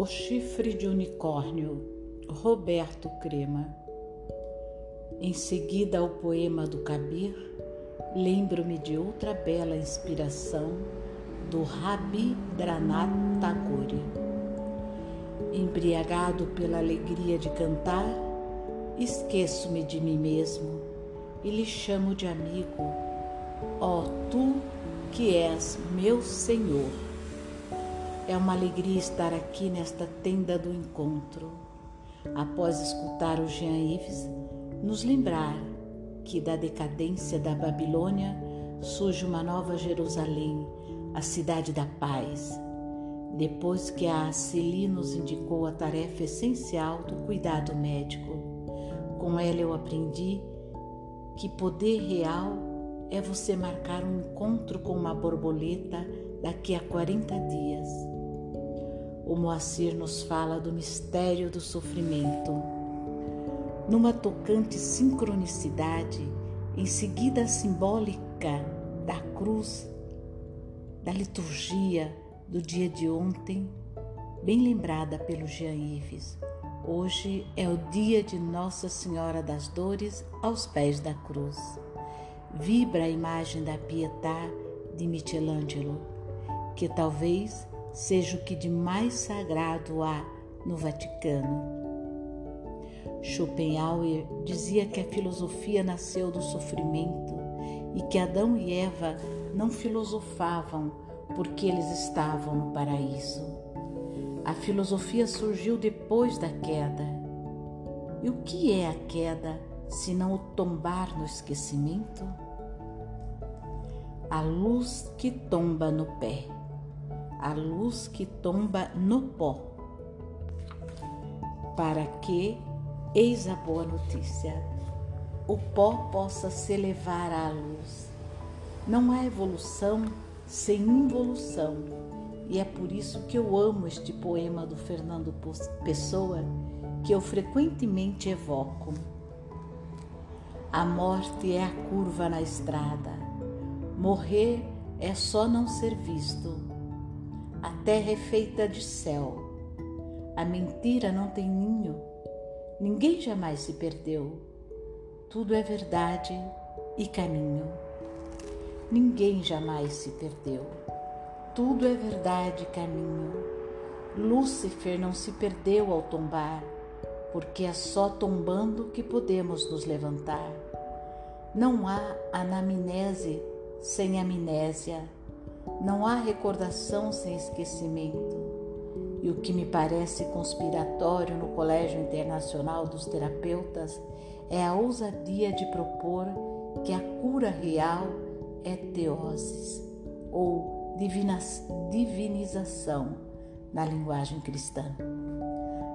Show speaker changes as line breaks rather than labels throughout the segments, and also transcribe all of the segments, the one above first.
O chifre de unicórnio, Roberto Crema. Em seguida ao poema do Kabir, lembro-me de outra bela inspiração do Rabi Dranat Tagore. Embriagado pela alegria de cantar, esqueço-me de mim mesmo e lhe chamo de amigo, ó tu que és meu Senhor. É uma alegria estar aqui nesta tenda do encontro. Após escutar o Jean Yves nos lembrar que da decadência da Babilônia surge uma nova Jerusalém, a cidade da paz. Depois que a Celi nos indicou a tarefa essencial do cuidado médico, com ela eu aprendi que poder real é você marcar um encontro com uma borboleta daqui a 40 dias o Moacir nos fala do mistério do sofrimento. Numa tocante sincronicidade, em seguida simbólica da cruz, da liturgia do dia de ontem, bem lembrada pelo Jean Yves. Hoje é o dia de Nossa Senhora das Dores aos pés da cruz. Vibra a imagem da Pietà de Michelangelo, que talvez seja o que de mais sagrado há no Vaticano. Schopenhauer dizia que a filosofia nasceu do sofrimento e que Adão e Eva não filosofavam porque eles estavam no paraíso. A filosofia surgiu depois da queda. E o que é a queda se não o tombar no esquecimento? A luz que tomba no pé a luz que tomba no pó, para que, eis a boa notícia, o pó possa se elevar à luz. Não há evolução sem involução, e é por isso que eu amo este poema do Fernando Pessoa, que eu frequentemente evoco. A morte é a curva na estrada, morrer é só não ser visto a terra é feita de céu. A mentira não tem ninho. Ninguém jamais se perdeu. Tudo é verdade e caminho. Ninguém jamais se perdeu. Tudo é verdade e caminho. Lúcifer não se perdeu ao tombar, porque é só tombando que podemos nos levantar. Não há anamnese sem amnésia não há recordação sem esquecimento. E o que me parece conspiratório no Colégio Internacional dos Terapeutas é a ousadia de propor que a cura real é teoses, ou divinização na linguagem cristã.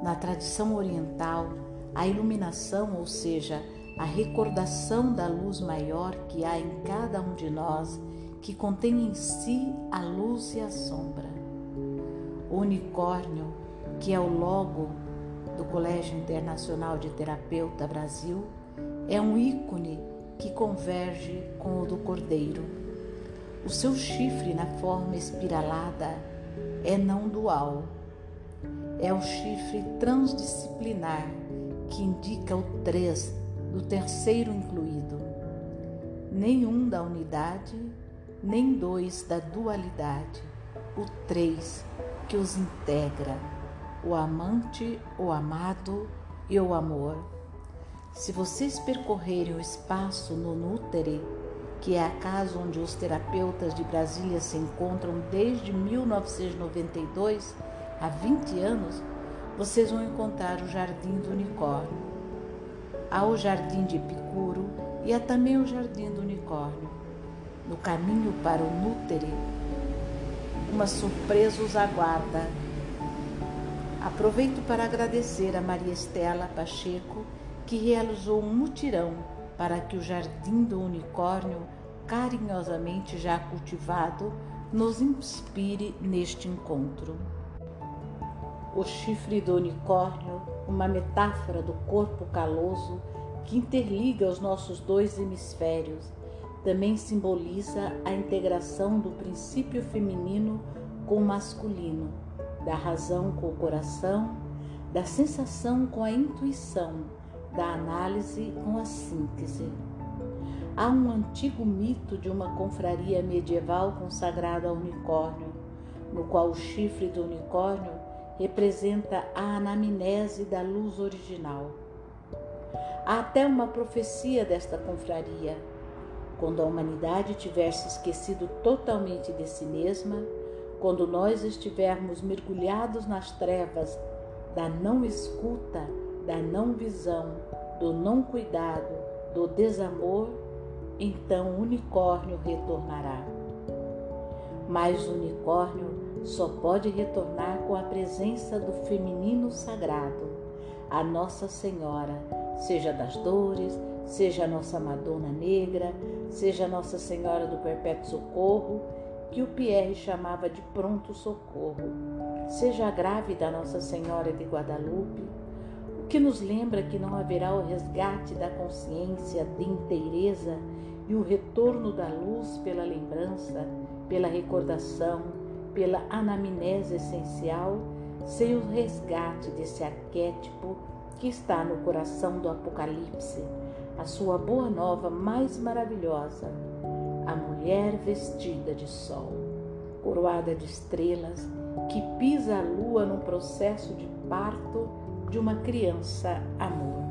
Na tradição oriental, a iluminação, ou seja, a recordação da luz maior que há em cada um de nós, que contém em si a luz e a sombra. O unicórnio, que é o logo do Colégio Internacional de Terapeuta Brasil, é um ícone que converge com o do cordeiro. O seu chifre na forma espiralada é não dual. É o chifre transdisciplinar que indica o três do terceiro incluído. Nenhum da unidade nem dois da dualidade, o três que os integra, o amante, o amado e o amor. Se vocês percorrerem o espaço no Nútere, que é a casa onde os terapeutas de Brasília se encontram desde 1992, há 20 anos, vocês vão encontrar o Jardim do Unicórnio. Há o Jardim de Epicuro e há também o Jardim do Unicórnio no caminho para o Nútere, uma surpresa os aguarda. Aproveito para agradecer a Maria Estela Pacheco, que realizou um mutirão para que o Jardim do Unicórnio, carinhosamente já cultivado, nos inspire neste encontro. O chifre do unicórnio, uma metáfora do corpo caloso que interliga os nossos dois hemisférios também simboliza a integração do princípio feminino com o masculino, da razão com o coração, da sensação com a intuição, da análise com a síntese. Há um antigo mito de uma confraria medieval consagrada ao unicórnio, no qual o chifre do unicórnio representa a anamnese da luz original. Há até uma profecia desta confraria. Quando a humanidade tiver se esquecido totalmente de si mesma, quando nós estivermos mergulhados nas trevas da não escuta, da não visão, do não cuidado, do desamor, então o unicórnio retornará. Mas o unicórnio só pode retornar com a presença do feminino sagrado, a Nossa Senhora, seja das dores, seja a nossa Madonna Negra, seja Nossa Senhora do Perpétuo Socorro que o Pierre chamava de pronto socorro, seja a grávida Nossa Senhora de Guadalupe, o que nos lembra que não haverá o resgate da consciência de inteireza e o retorno da luz pela lembrança, pela recordação, pela anamnese essencial, sem o resgate desse arquétipo que está no coração do Apocalipse, a sua boa nova mais maravilhosa a mulher vestida de sol, coroada de estrelas, que pisa a lua num processo de parto de uma criança amor.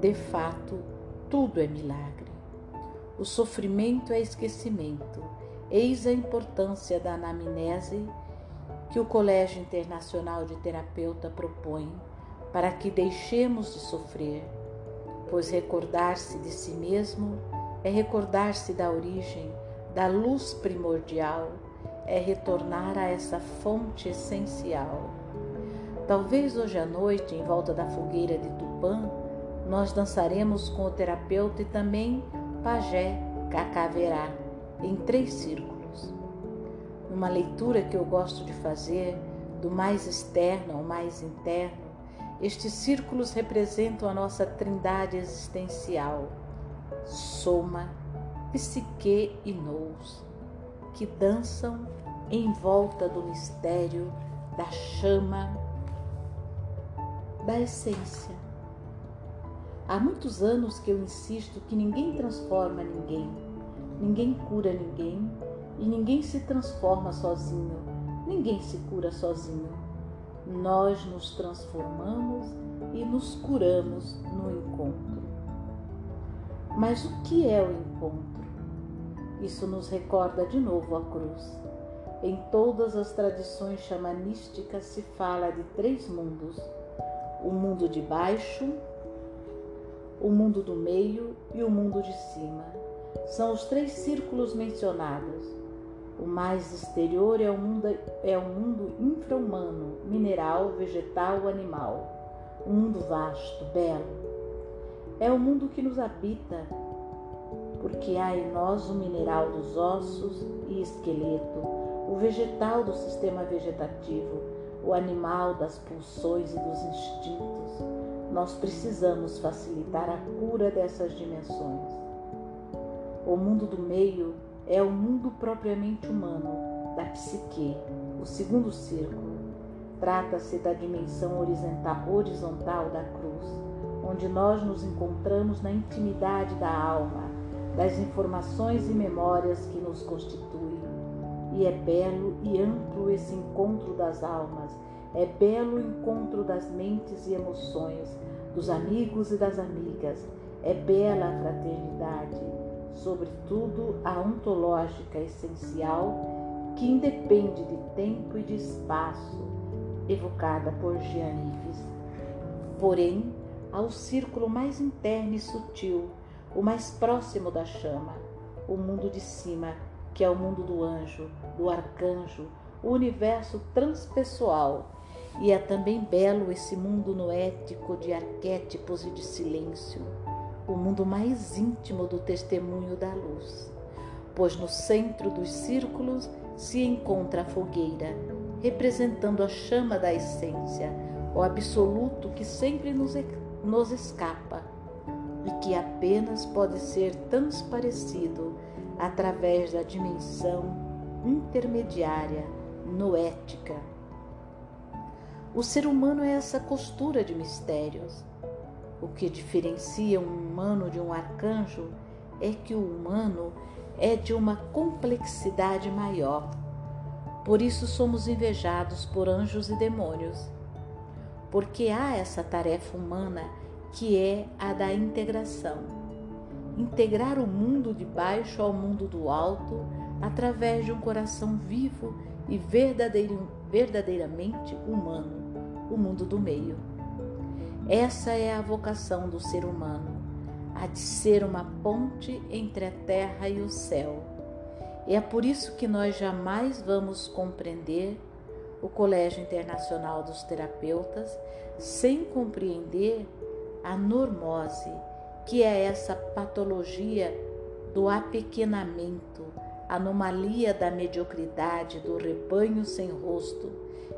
De fato, tudo é milagre. O sofrimento é esquecimento. Eis a importância da anamnese que o Colégio Internacional de Terapeuta propõe para que deixemos de sofrer, pois recordar-se de si mesmo é recordar-se da origem, da luz primordial, é retornar a essa fonte essencial. Talvez hoje à noite, em volta da fogueira de Tupã, nós dançaremos com o terapeuta e também pajé cacaverá, em três círculos. Numa leitura que eu gosto de fazer, do mais externo ao mais interno, estes círculos representam a nossa trindade existencial Soma, Psique e Nous, que dançam em volta do mistério da chama da essência. Há muitos anos que eu insisto que ninguém transforma ninguém, ninguém cura ninguém e ninguém se transforma sozinho, ninguém se cura sozinho. Nós nos transformamos e nos curamos no encontro. Mas o que é o encontro? Isso nos recorda de novo a cruz. Em todas as tradições xamanísticas se fala de três mundos: o mundo de baixo, o mundo do meio e o mundo de cima. São os três círculos mencionados. O mais exterior é o mundo, é o mundo infra-humano, mineral, vegetal, animal. Um mundo vasto, belo é o mundo que nos habita, porque há em nós o mineral dos ossos e esqueleto, o vegetal do sistema vegetativo, o animal das pulsões e dos instintos. Nós precisamos facilitar a cura dessas dimensões. O mundo do meio é o mundo propriamente humano, da psique, o segundo círculo. Trata-se da dimensão horizontal da cruz onde nós nos encontramos na intimidade da alma, das informações e memórias que nos constituem. E é belo e amplo esse encontro das almas, é belo o encontro das mentes e emoções, dos amigos e das amigas, é bela a fraternidade, sobretudo a ontológica essencial que independe de tempo e de espaço, evocada por Jean Yves. Porém, ao círculo mais interno e sutil, o mais próximo da chama, o mundo de cima, que é o mundo do anjo, do arcanjo, o universo transpessoal. E é também belo esse mundo noético de arquétipos e de silêncio, o mundo mais íntimo do testemunho da luz. Pois no centro dos círculos se encontra a fogueira, representando a chama da essência, o absoluto que sempre nos nos escapa e que apenas pode ser transparecido através da dimensão intermediária noética O ser humano é essa costura de mistérios. O que diferencia um humano de um arcanjo é que o humano é de uma complexidade maior. Por isso somos invejados por anjos e demônios. Porque há essa tarefa humana que é a da integração. Integrar o mundo de baixo ao mundo do alto através de um coração vivo e verdadeiramente humano, o mundo do meio. Essa é a vocação do ser humano, a de ser uma ponte entre a terra e o céu. E é por isso que nós jamais vamos compreender o Colégio Internacional dos Terapeutas sem compreender a normose, que é essa patologia do apequenamento, anomalia da mediocridade, do rebanho sem rosto,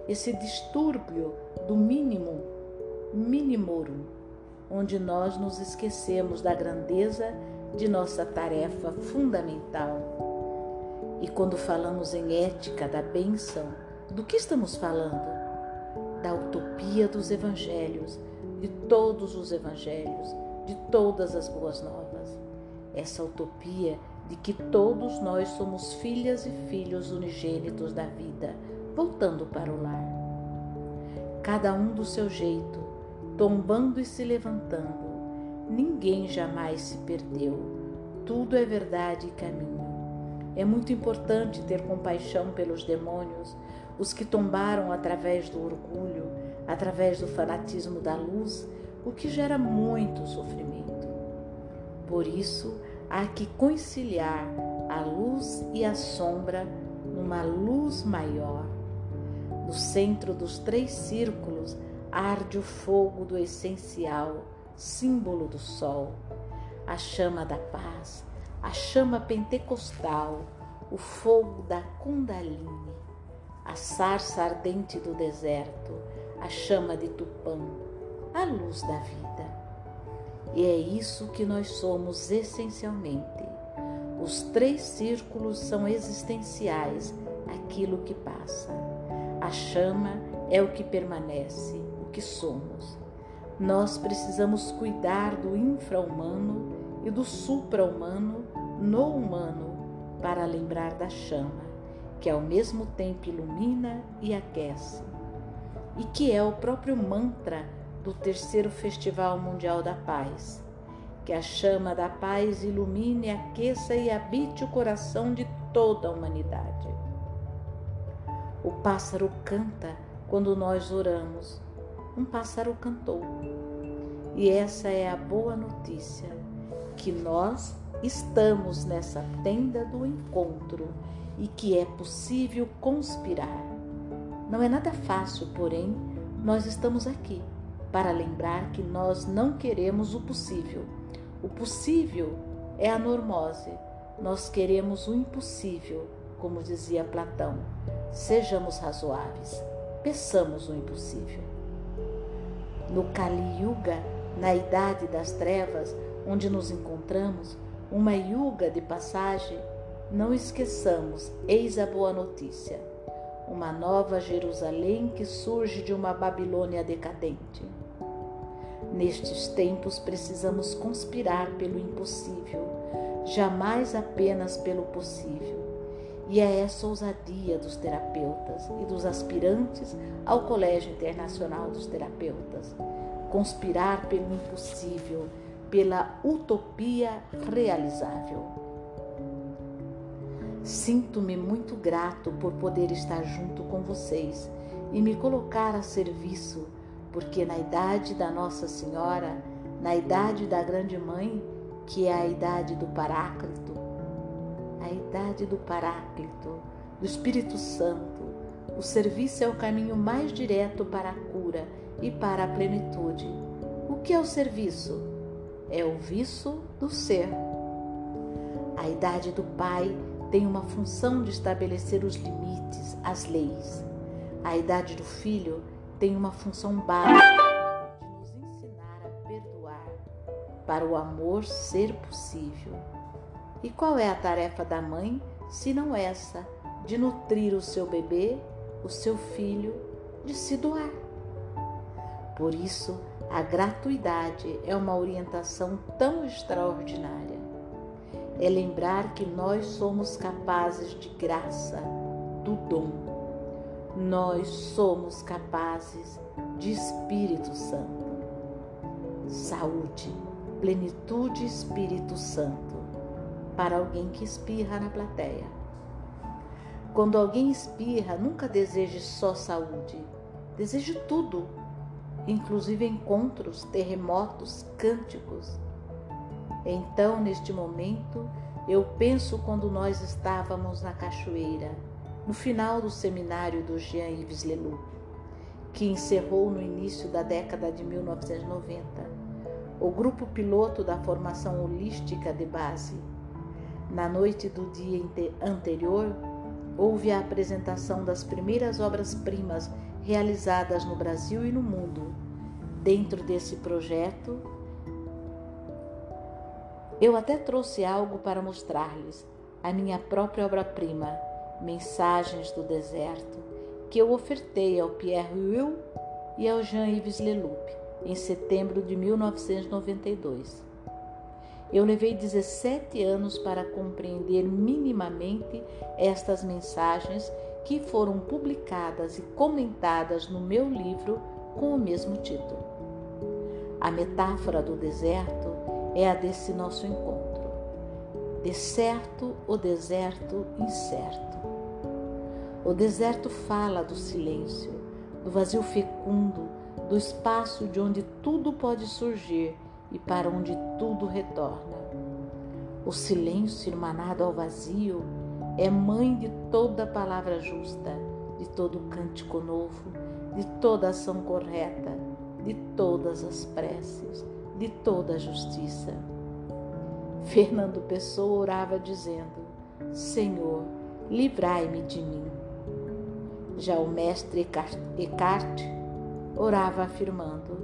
esse distúrbio do mínimo, minimorum, onde nós nos esquecemos da grandeza de nossa tarefa fundamental. E quando falamos em ética da bênção, do que estamos falando? Da utopia dos evangelhos, de todos os evangelhos, de todas as boas novas. Essa utopia de que todos nós somos filhas e filhos unigênitos da vida, voltando para o lar. Cada um do seu jeito, tombando e se levantando. Ninguém jamais se perdeu. Tudo é verdade e caminho. É muito importante ter compaixão pelos demônios, os que tombaram através do orgulho, através do fanatismo da luz, o que gera muito sofrimento. Por isso, há que conciliar a luz e a sombra numa luz maior. No centro dos três círculos arde o fogo do essencial, símbolo do sol, a chama da paz, a chama pentecostal, o fogo da Kundalini, a sarça ardente do deserto, a chama de Tupã, a luz da vida. E é isso que nós somos essencialmente. Os três círculos são existenciais, aquilo que passa. A chama é o que permanece, o que somos. Nós precisamos cuidar do infra-humano e do supra-humano no humano para lembrar da chama, que ao mesmo tempo ilumina e aquece, e que é o próprio mantra do terceiro Festival Mundial da Paz. Que a chama da paz ilumine, aqueça e habite o coração de toda a humanidade. O pássaro canta quando nós oramos. Um pássaro cantou. E essa é a boa notícia, que nós estamos nessa tenda do encontro e que é possível conspirar. Não é nada fácil, porém, nós estamos aqui para lembrar que nós não queremos o possível. O possível é a normose. Nós queremos o impossível, como dizia Platão. Sejamos razoáveis, peçamos o impossível. No Kali Yuga, na idade das trevas, onde nos encontramos, uma yuga de passagem, não esqueçamos, eis a boa notícia. Uma nova Jerusalém que surge de uma Babilônia decadente. Nestes tempos precisamos conspirar pelo impossível, jamais apenas pelo possível. E é essa ousadia dos terapeutas e dos aspirantes ao Colégio Internacional dos Terapeutas. Conspirar pelo impossível, pela utopia realizável. Sinto-me muito grato por poder estar junto com vocês e me colocar a serviço porque na idade da Nossa Senhora, na idade da Grande Mãe, que é a idade do Paráclito, a idade do Paráclito, do Espírito Santo, o serviço é o caminho mais direto para a cura e para a plenitude. O que é o serviço? É o viço do ser. A idade do Pai tem uma função de estabelecer os limites, as leis. A idade do Filho tem uma função básica de nos ensinar a perdoar para o amor ser possível. E qual é a tarefa da mãe, se não essa, de nutrir o seu bebê, o seu filho, de se doar, Por isso, a gratuidade é uma orientação tão extraordinária. É lembrar que nós somos capazes de graça, do dom. Nós somos capazes de Espírito Santo. Saúde, plenitude Espírito Santo para alguém que espirra na plateia. Quando alguém espirra, nunca deseje só saúde, deseje tudo inclusive encontros, terremotos, cânticos. Então, neste momento, eu penso quando nós estávamos na cachoeira, no final do seminário do Jean-Yves Leloup, que encerrou no início da década de 1990, o grupo piloto da formação holística de base. Na noite do dia anterior, houve a apresentação das primeiras obras-primas realizadas no Brasil e no mundo. Dentro desse projeto, eu até trouxe algo para mostrar-lhes, a minha própria obra-prima, Mensagens do Deserto, que eu ofertei ao Pierre Will e ao Jean-Yves Leloup em setembro de 1992. Eu levei 17 anos para compreender minimamente estas mensagens que foram publicadas e comentadas no meu livro com o mesmo título. A metáfora do deserto é a desse nosso encontro. Decerto o deserto incerto. O deserto fala do silêncio, do vazio fecundo, do espaço de onde tudo pode surgir e para onde tudo retorna. O silêncio irmanado ao vazio é mãe de toda palavra justa, de todo cântico novo, de toda ação correta, de todas as preces, de toda a justiça. Fernando Pessoa orava dizendo: Senhor, livrai-me de mim. Já o mestre Eckhart orava afirmando: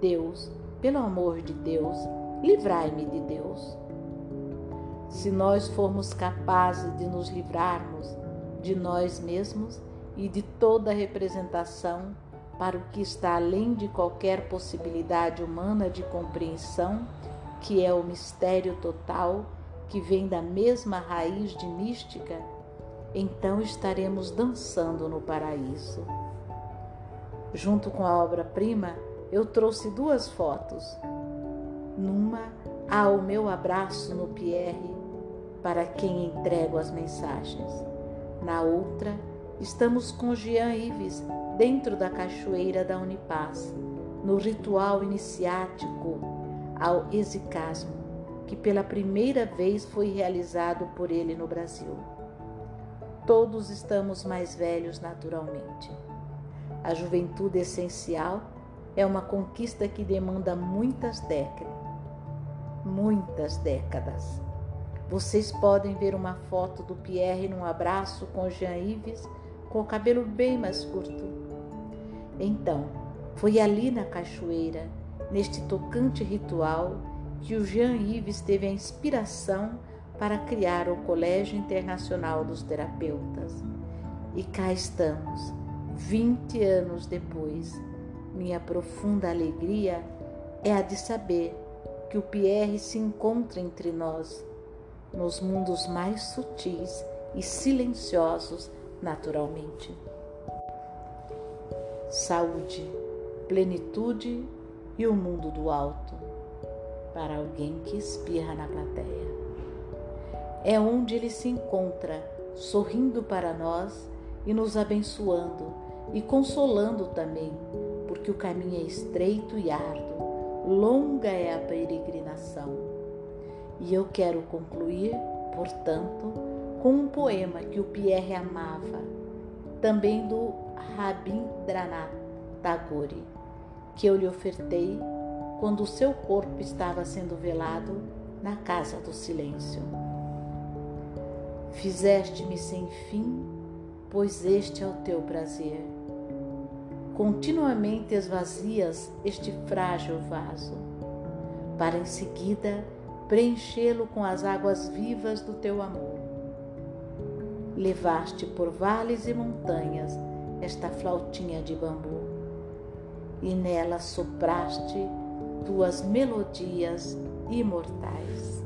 Deus, pelo amor de Deus, livrai-me de Deus. Se nós formos capazes de nos livrarmos de nós mesmos e de toda representação para o que está além de qualquer possibilidade humana de compreensão, que é o mistério total que vem da mesma raiz de mística, então estaremos dançando no paraíso. Junto com a obra-prima, eu trouxe duas fotos. Numa há o meu abraço no Pierre, para quem entrego as mensagens. Na outra, estamos com Jean Ives dentro da cachoeira da Unipaz, no ritual iniciático ao exicasmo, que pela primeira vez foi realizado por ele no Brasil. Todos estamos mais velhos naturalmente. A juventude essencial é uma conquista que demanda muitas décadas. Muitas décadas. Vocês podem ver uma foto do Pierre num abraço com Jean Yves, com o cabelo bem mais curto. Então, foi ali na cachoeira, neste tocante ritual, que o Jean Yves teve a inspiração para criar o Colégio Internacional dos Terapeutas. E cá estamos, 20 anos depois. Minha profunda alegria é a de saber que o Pierre se encontra entre nós nos mundos mais sutis e silenciosos naturalmente. Saúde, plenitude e o mundo do alto para alguém que espirra na plateia. É onde ele se encontra, sorrindo para nós e nos abençoando e consolando também, porque o caminho é estreito e árduo, longa é a peregrinação e eu quero concluir, portanto, com um poema que o Pierre amava, também do Rabindranath Tagore, que eu lhe ofertei quando o seu corpo estava sendo velado na casa do silêncio. Fizeste-me sem fim, pois este é o teu prazer. Continuamente esvazias este frágil vaso, para em seguida preenchê-lo com as águas vivas do teu amor. Levaste por vales e montanhas esta flautinha de bambu e nela sopraste tuas melodias imortais.